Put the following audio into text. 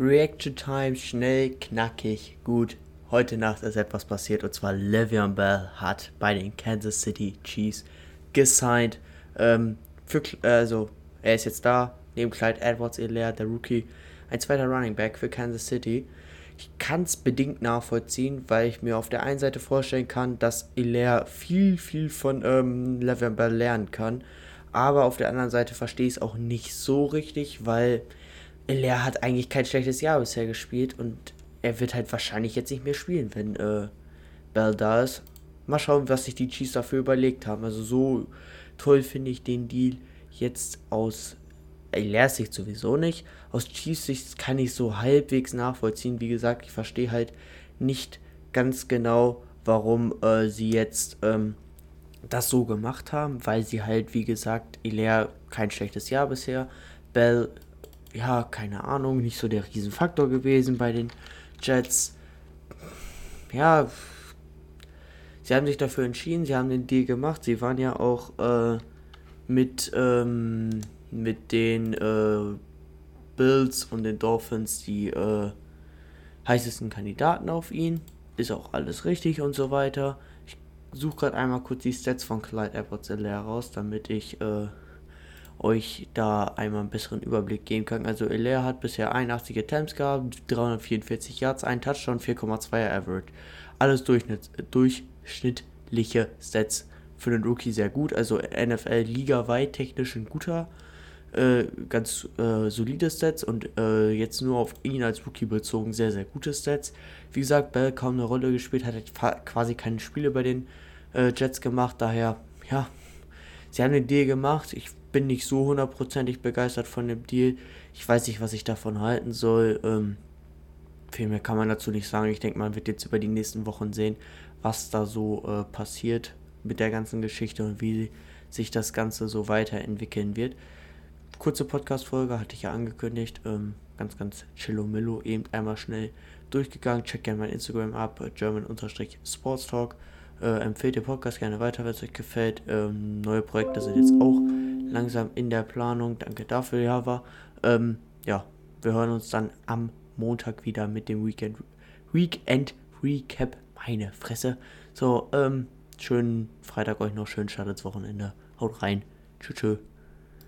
Reaction Time, schnell, knackig, gut. Heute Nacht ist etwas passiert und zwar Le'Veon Bell hat bei den Kansas City Chiefs gesigned. Ähm, für, also, er ist jetzt da, neben Clyde Edwards, Elair, der Rookie, ein zweiter Running Back für Kansas City. Ich kann es bedingt nachvollziehen, weil ich mir auf der einen Seite vorstellen kann, dass Elair viel, viel von ähm, Le'Veon Bell lernen kann. Aber auf der anderen Seite verstehe ich es auch nicht so richtig, weil er hat eigentlich kein schlechtes Jahr bisher gespielt und er wird halt wahrscheinlich jetzt nicht mehr spielen, wenn äh, Bell da ist. Mal schauen, was sich die Chiefs dafür überlegt haben. Also so toll finde ich den Deal jetzt aus Elairs Sicht sowieso nicht. Aus Chiefs Sicht kann ich so halbwegs nachvollziehen. Wie gesagt, ich verstehe halt nicht ganz genau, warum äh, sie jetzt ähm, das so gemacht haben, weil sie halt, wie gesagt, Elair kein schlechtes Jahr bisher. Bell ja, keine Ahnung, nicht so der Riesenfaktor gewesen bei den Jets. Ja, sie haben sich dafür entschieden, sie haben den Deal gemacht. Sie waren ja auch äh, mit, ähm, mit den äh, Bills und den Dolphins die äh, heißesten Kandidaten auf ihn. Ist auch alles richtig und so weiter. Ich suche gerade einmal kurz die Stats von Clyde Edwards raus, damit ich äh, euch da einmal einen besseren Überblick geben kann. Also Elair hat bisher 81 Attempts gehabt, 344 Yards, ein Touchdown, 4,2er Average. Alles Durchschnitt, durchschnittliche Stats für den Rookie sehr gut. Also NFL ligaweit technisch ein guter, äh, ganz äh, solide Stats und äh, jetzt nur auf ihn als Rookie bezogen sehr, sehr gute Stats. Wie gesagt, Bell kaum eine Rolle gespielt, hat quasi keine Spiele bei den äh, Jets gemacht, daher, ja, sie haben den Deal gemacht. Ich bin nicht so hundertprozentig begeistert von dem Deal. Ich weiß nicht, was ich davon halten soll. Ähm, viel mehr kann man dazu nicht sagen. Ich denke, man wird jetzt über die nächsten Wochen sehen, was da so äh, passiert mit der ganzen Geschichte und wie sich das Ganze so weiterentwickeln wird. Kurze Podcast-Folge hatte ich ja angekündigt. Ähm, ganz, ganz chillomillo, eben einmal schnell durchgegangen. Check gerne mein Instagram ab, äh, German-Sportstalk. Äh, empfehlt den Podcast gerne weiter, wenn es euch gefällt. Ähm, neue Projekte sind jetzt auch langsam in der Planung. Danke dafür, Java. Ähm, ja, wir hören uns dann am Montag wieder mit dem Weekend, Weekend Recap. Meine Fresse. So, ähm, schönen Freitag euch noch, schönen Start ins Wochenende. Haut rein. Tschüss. tschüss.